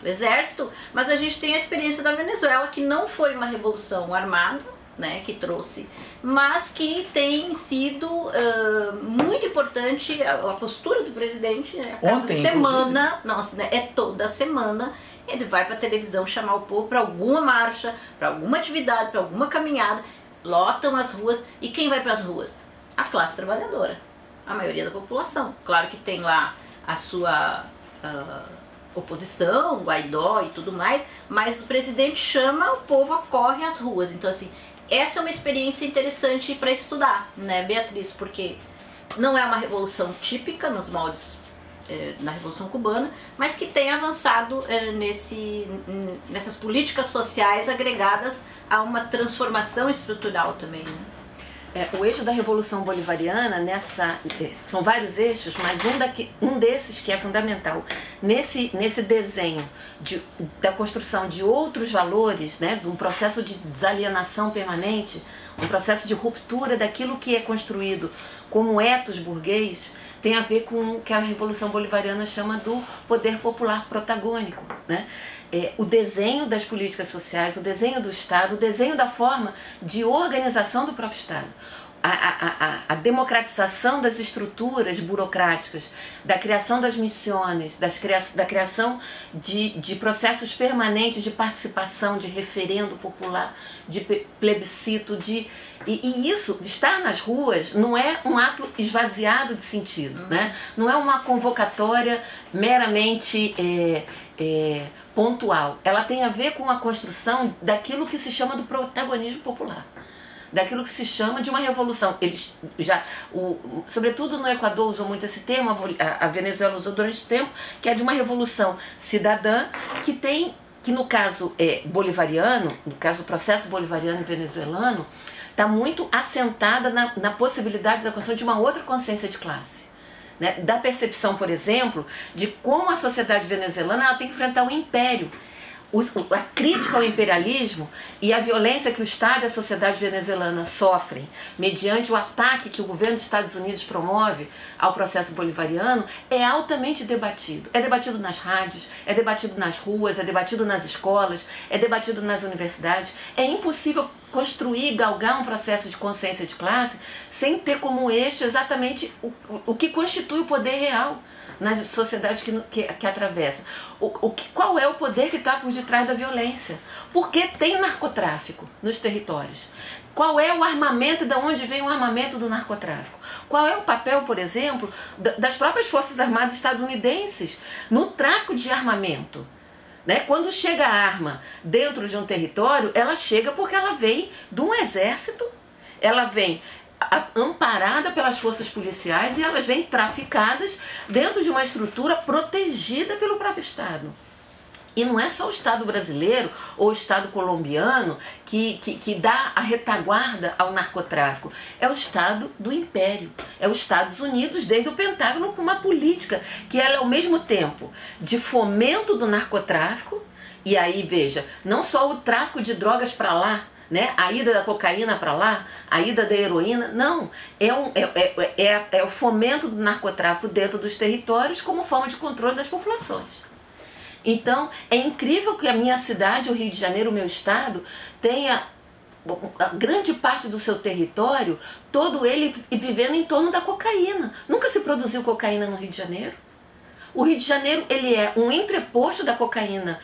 do, exército, mas a gente tem a experiência da Venezuela, que não foi uma revolução armada, né, que trouxe, mas que tem sido uh, muito importante a, a, postura do presidente, né, Ontem, semana, nossa, né, é toda semana, ele vai para a televisão chamar o povo para alguma marcha, para alguma atividade, para alguma caminhada, lotam as ruas, e quem vai para as ruas? A classe trabalhadora, a maioria da população. Claro que tem lá a sua uh, oposição, Guaidó e tudo mais, mas o presidente chama, o povo corre às ruas. Então, assim, essa é uma experiência interessante para estudar, né, Beatriz? Porque não é uma revolução típica nos moldes eh, na Revolução Cubana, mas que tem avançado eh, nesse, nessas políticas sociais agregadas a uma transformação estrutural também. Né? É, o eixo da Revolução Bolivariana, nessa, é, são vários eixos, mas um, daqui, um desses que é fundamental nesse, nesse desenho de, da construção de outros valores, né, de um processo de desalienação permanente, um processo de ruptura daquilo que é construído como etos burguês, tem a ver com o que a Revolução Bolivariana chama do poder popular protagônico. Né? é, o desenho das políticas sociais, o desenho do Estado, o desenho da forma de organização do próprio Estado. A, a, a, democratização das estruturas burocráticas, da criação das missões, das cria da criação de, de processos permanentes de participação, de referendo popular, de plebiscito, de, e, e, isso, de estar nas ruas, não é um ato esvaziado de sentido, uhum. né? não é uma convocatória meramente é, é, pontual. Ela tem a ver com a construção daquilo que se chama do protagonismo popular daquilo que se chama de uma revolução. Eles já, o, sobretudo no Equador usou muito esse termo, a, a Venezuela usou durante tempo, que é de uma revolução cidadã que tem, que no caso é bolivariano, no caso o processo bolivariano e venezuelano, está muito assentada na, na possibilidade da construção de uma outra consciência de classe né, da percepção, por exemplo, de como a sociedade venezuelana ela tem que enfrentar o império a crítica ao imperialismo e a violência que o Estado e a sociedade venezuelana sofrem mediante o ataque que o governo dos Estados Unidos promove ao processo bolivariano é altamente debatido. É debatido nas rádios, é debatido nas ruas, é debatido nas escolas, é debatido nas universidades. É impossível construir, galgar um processo de consciência de classe sem ter como eixo exatamente o, o que constitui o poder real nas sociedades que, que, que atravessa. O, o, qual é o poder que está por detrás da violência? Porque tem narcotráfico nos territórios. Qual é o armamento de onde vem o armamento do narcotráfico? Qual é o papel, por exemplo, das próprias Forças Armadas estadunidenses no tráfico de armamento? Né? Quando chega a arma dentro de um território, ela chega porque ela vem de um exército, ela vem amparada pelas forças policiais e elas vêm traficadas dentro de uma estrutura protegida pelo próprio Estado. E não é só o Estado brasileiro ou o Estado colombiano que, que, que, dá a retaguarda ao narcotráfico. É o Estado do Império. É os Estados Unidos, desde o Pentágono, com uma política que ela é ao mesmo tempo de fomento do narcotráfico. E aí, veja, não só o tráfico de drogas para lá, né? A ida da cocaína para lá, a ida da heroína, não. É, um, é, é, é, é o fomento do narcotráfico dentro dos territórios como forma de controle das populações. Então, é incrível que a minha cidade, o Rio de Janeiro, o meu estado, tenha a grande parte do seu território, todo ele vivendo em torno da cocaína. Nunca se produziu cocaína no Rio de Janeiro. O Rio de Janeiro ele é um entreposto da cocaína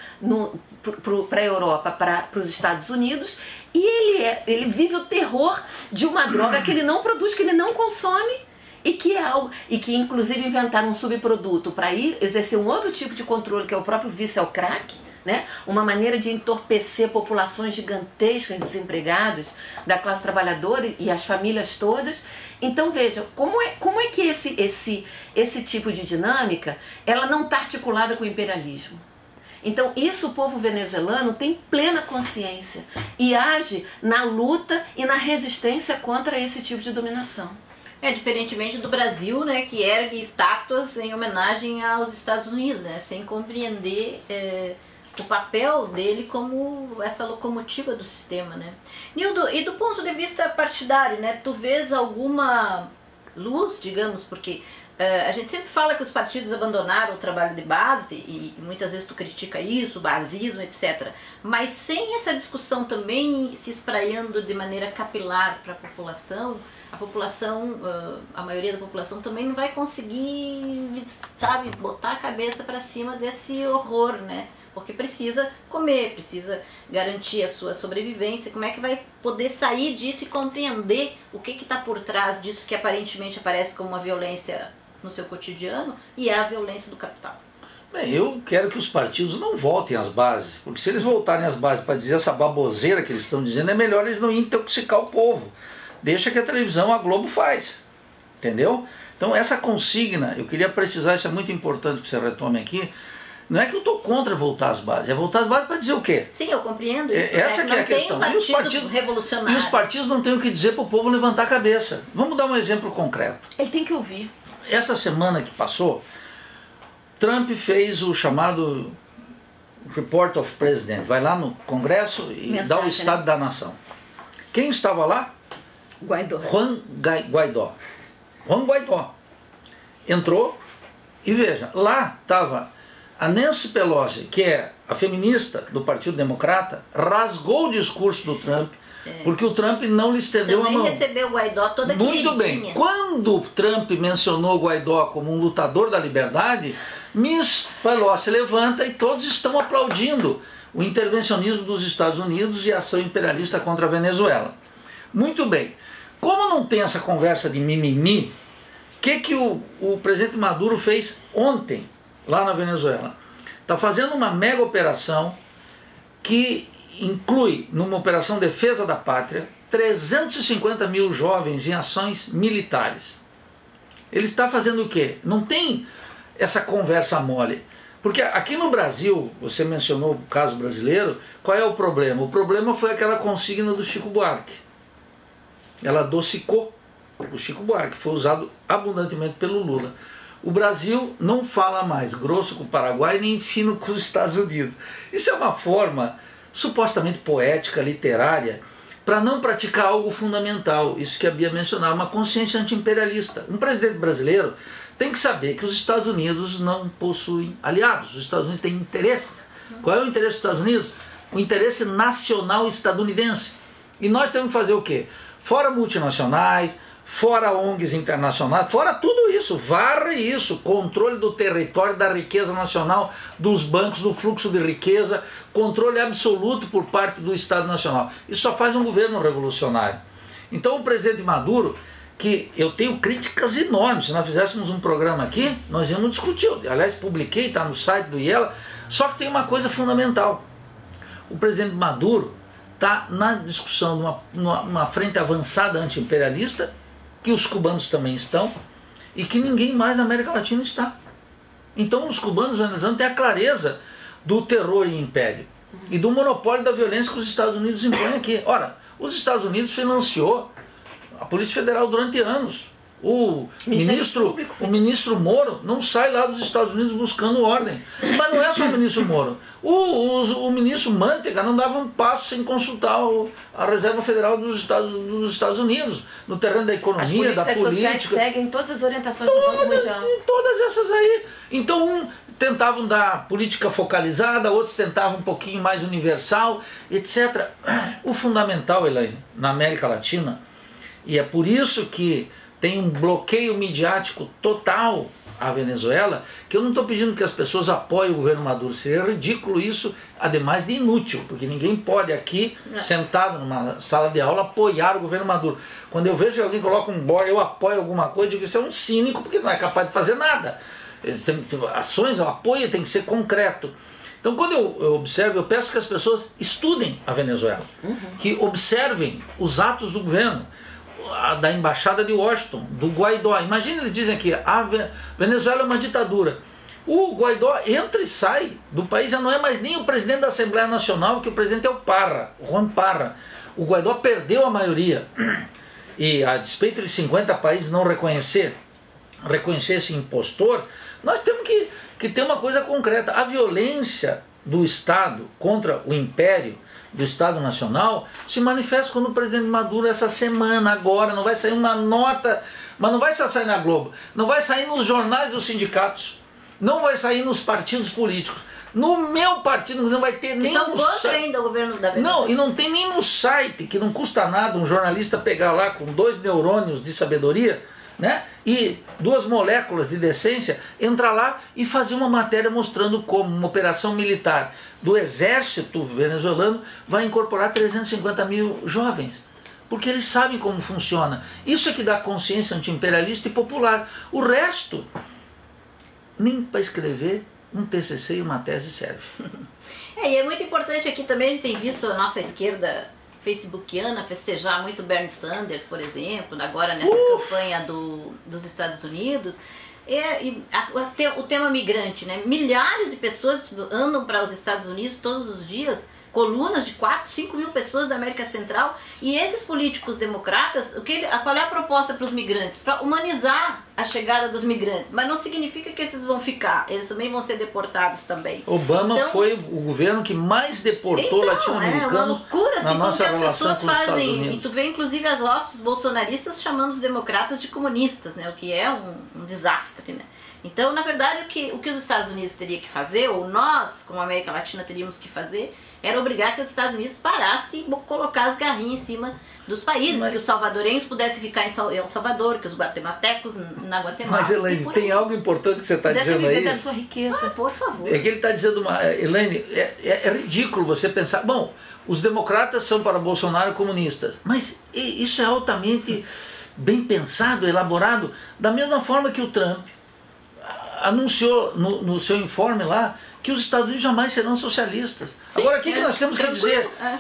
para a Europa, para os Estados Unidos, e ele, é, ele vive o terror de uma droga que ele não produz, que ele não consome, e que é algo, e que inclusive inventaram um subproduto para ir exercer um outro tipo de controle, que é o próprio vício ao crack, né? uma maneira de entorpecer populações gigantescas desempregadas da classe trabalhadora e as famílias todas. Então veja, como é, como é que esse, esse, esse tipo de dinâmica ela não está articulada com o imperialismo? Então, isso o povo venezuelano tem plena consciência e age na luta e na resistência contra esse tipo de dominação. É, diferentemente do Brasil, né, que ergue estátuas em homenagem aos Estados Unidos, né, sem compreender é, o papel dele como essa locomotiva do sistema, né. Nildo, e do ponto de vista partidário, né, tu vês alguma luz, digamos, porque Uh, a gente sempre fala que os partidos abandonaram o trabalho de base e muitas vezes tu critica isso, basismo, etc. Mas sem essa discussão também se espraiando de maneira capilar para a população, a população, uh, a maioria da população também não vai conseguir, sabe, botar a cabeça para cima desse horror, né? Porque precisa comer, precisa garantir a sua sobrevivência. Como é que vai poder sair disso e compreender o que está por trás disso que aparentemente aparece como uma violência no seu cotidiano e é a violência do capital. Bem, eu quero que os partidos não voltem às bases, porque se eles voltarem às bases para dizer essa baboseira que eles estão dizendo, é melhor eles não intoxicar o povo. Deixa que a televisão, a Globo faz. Entendeu? Então essa consigna, eu queria precisar, isso é muito importante que você retome aqui, não é que eu estou contra voltar às bases, é voltar às bases para dizer o quê? Sim, eu compreendo é, isso. Essa né? é a questão. Um e os partidos E os partidos não têm o que dizer para o povo levantar a cabeça. Vamos dar um exemplo concreto. Ele tem que ouvir essa semana que passou, Trump fez o chamado Report of President. Vai lá no Congresso e Mensagem, dá o Estado né? da Nação. Quem estava lá? Guaidó. Juan Guaidó. Juan Guaidó. Entrou e veja, lá estava a Nancy Pelosi, que é a feminista do Partido Democrata, rasgou o discurso do Trump é. Porque o Trump não lhe estendeu Também a mão. recebeu o Guaidó toda Muito bem. Quando Trump mencionou o Guaidó como um lutador da liberdade, Miss Pelosi levanta e todos estão aplaudindo o intervencionismo dos Estados Unidos e a ação imperialista contra a Venezuela. Muito bem. Como não tem essa conversa de mimimi, o que, que o, o presidente Maduro fez ontem, lá na Venezuela? Está fazendo uma mega operação que inclui, numa operação defesa da pátria, 350 mil jovens em ações militares. Ele está fazendo o quê? Não tem essa conversa mole. Porque aqui no Brasil, você mencionou o caso brasileiro, qual é o problema? O problema foi aquela consigna do Chico Buarque. Ela adocicou o Chico Buarque, foi usado abundantemente pelo Lula. O Brasil não fala mais grosso com o Paraguai nem fino com os Estados Unidos. Isso é uma forma supostamente poética, literária, para não praticar algo fundamental, isso que a Bia mencionava, uma consciência antiimperialista. Um presidente brasileiro tem que saber que os Estados Unidos não possuem aliados, os Estados Unidos têm interesses. Qual é o interesse dos Estados Unidos? O interesse nacional estadunidense. E nós temos que fazer o quê? Fora multinacionais, fora ONGs internacionais, fora tudo isso, varre isso, controle do território, da riqueza nacional, dos bancos, do fluxo de riqueza, controle absoluto por parte do Estado Nacional. Isso só faz um governo revolucionário. Então o presidente Maduro, que eu tenho críticas enormes, se nós fizéssemos um programa aqui, nós íamos discutir. Aliás, publiquei, está no site do IELA, só que tem uma coisa fundamental. O presidente Maduro está na discussão de uma, uma, uma frente avançada anti-imperialista que os cubanos também estão e que ninguém mais na América Latina está. Então os cubanos venezuelanos têm a clareza do terror e império e do monopólio da violência que os Estados Unidos impõem aqui. Ora, os Estados Unidos financiou a Polícia Federal durante anos. O ministro, o ministro Moro não sai lá dos Estados Unidos buscando ordem. Mas não é só o ministro Moro. O, o, o ministro Manteiga não dava um passo sem consultar o, a Reserva Federal dos Estados, dos Estados Unidos, no terreno da economia, da política. seguem todas as orientações todas, do Banco Mundial. Todas essas aí. Então, um tentavam dar política focalizada, outros tentavam um pouquinho mais universal, etc. O fundamental, Elaine, na América Latina, e é por isso que tem um bloqueio midiático total à Venezuela, que eu não estou pedindo que as pessoas apoiem o governo Maduro. Seria ridículo isso, ademais de inútil, porque ninguém pode aqui, não. sentado numa sala de aula, apoiar o governo Maduro. Quando eu vejo alguém coloca um boy, eu apoio alguma coisa, eu digo que isso é um cínico, porque não é capaz de fazer nada. Ações, o apoio tem que ser concreto. Então, quando eu, eu observo, eu peço que as pessoas estudem a Venezuela, uhum. que observem os atos do governo, da embaixada de Washington, do Guaidó. Imagina eles dizem aqui, a Venezuela é uma ditadura. O Guaidó entra e sai do país, já não é mais nem o presidente da Assembleia Nacional, que o presidente é o Parra, o Juan Parra. O Guaidó perdeu a maioria. E a despeito de 50 países não reconhecer, reconhecer esse impostor, nós temos que, que ter uma coisa concreta. A violência do Estado contra o império do Estado Nacional se manifesta quando o presidente Maduro, essa semana, agora, não vai sair uma nota, mas não vai sair na Globo, não vai sair nos jornais dos sindicatos não vai sair nos partidos políticos. No meu partido não vai ter nem no site. ainda o governo da Venezuela. Não, e não tem nem no site, que não custa nada um jornalista pegar lá com dois neurônios de sabedoria, né? E duas moléculas de decência, entrar lá e fazer uma matéria mostrando como uma operação militar do exército venezuelano vai incorporar 350 mil jovens porque eles sabem como funciona. Isso é que dá consciência anti-imperialista e popular. O resto nem para escrever um TCC e uma tese serve. É, e é muito importante aqui também, a gente tem visto a nossa esquerda facebookiana festejar muito Bernie Sanders, por exemplo, agora nessa Uf. campanha do, dos Estados Unidos. É, e a, o tema migrante, né? Milhares de pessoas andam para os Estados Unidos todos os dias colunas de 4, 5 mil pessoas da América Central. E esses políticos democratas, o que, qual é a proposta para os migrantes? Para humanizar a chegada dos migrantes. Mas não significa que esses vão ficar, eles também vão ser deportados também. Obama então, foi o governo que mais deportou então, latino-americanos. É uma loucura assim, como que as pessoas fazem. E tu vê inclusive as hostes bolsonaristas chamando os democratas de comunistas, né? O que é um, um desastre, né? Então, na verdade, o que, o que os Estados Unidos teria que fazer, ou nós, como América Latina, teríamos que fazer, era obrigar que os Estados Unidos parassem e colocar as garrinhas em cima dos países, Mas... que os salvadorenhos pudessem ficar em El Salvador, que os guatemaltecos na Guatemala. Mas, Elaine, tem algo importante que você está dizendo aí. da sua riqueza. Ah, por favor. É que ele está dizendo, uma, Elaine, é, é, é ridículo você pensar, bom, os democratas são para Bolsonaro comunistas, mas isso é altamente bem pensado, elaborado, da mesma forma que o Trump anunciou no, no seu informe lá que os Estados Unidos jamais serão socialistas. Sim, Agora, o que, é, que nós temos que dizer? É.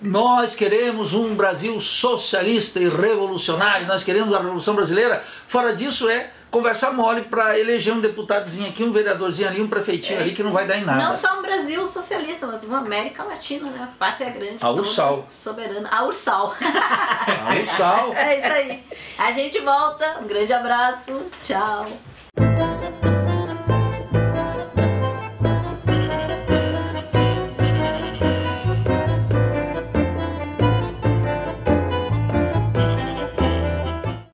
Nós queremos um Brasil socialista e revolucionário, nós queremos a Revolução Brasileira. Fora disso é conversar mole para eleger um deputadozinho aqui, um vereadorzinho ali, um prefeitinho é, ali que não vai dar em nada. Não só um Brasil socialista, mas uma América Latina, né? Pátria grande. A Ursal. Soberana. A Ursal. A Ursal. é isso aí. A gente volta. Um grande abraço. Tchau.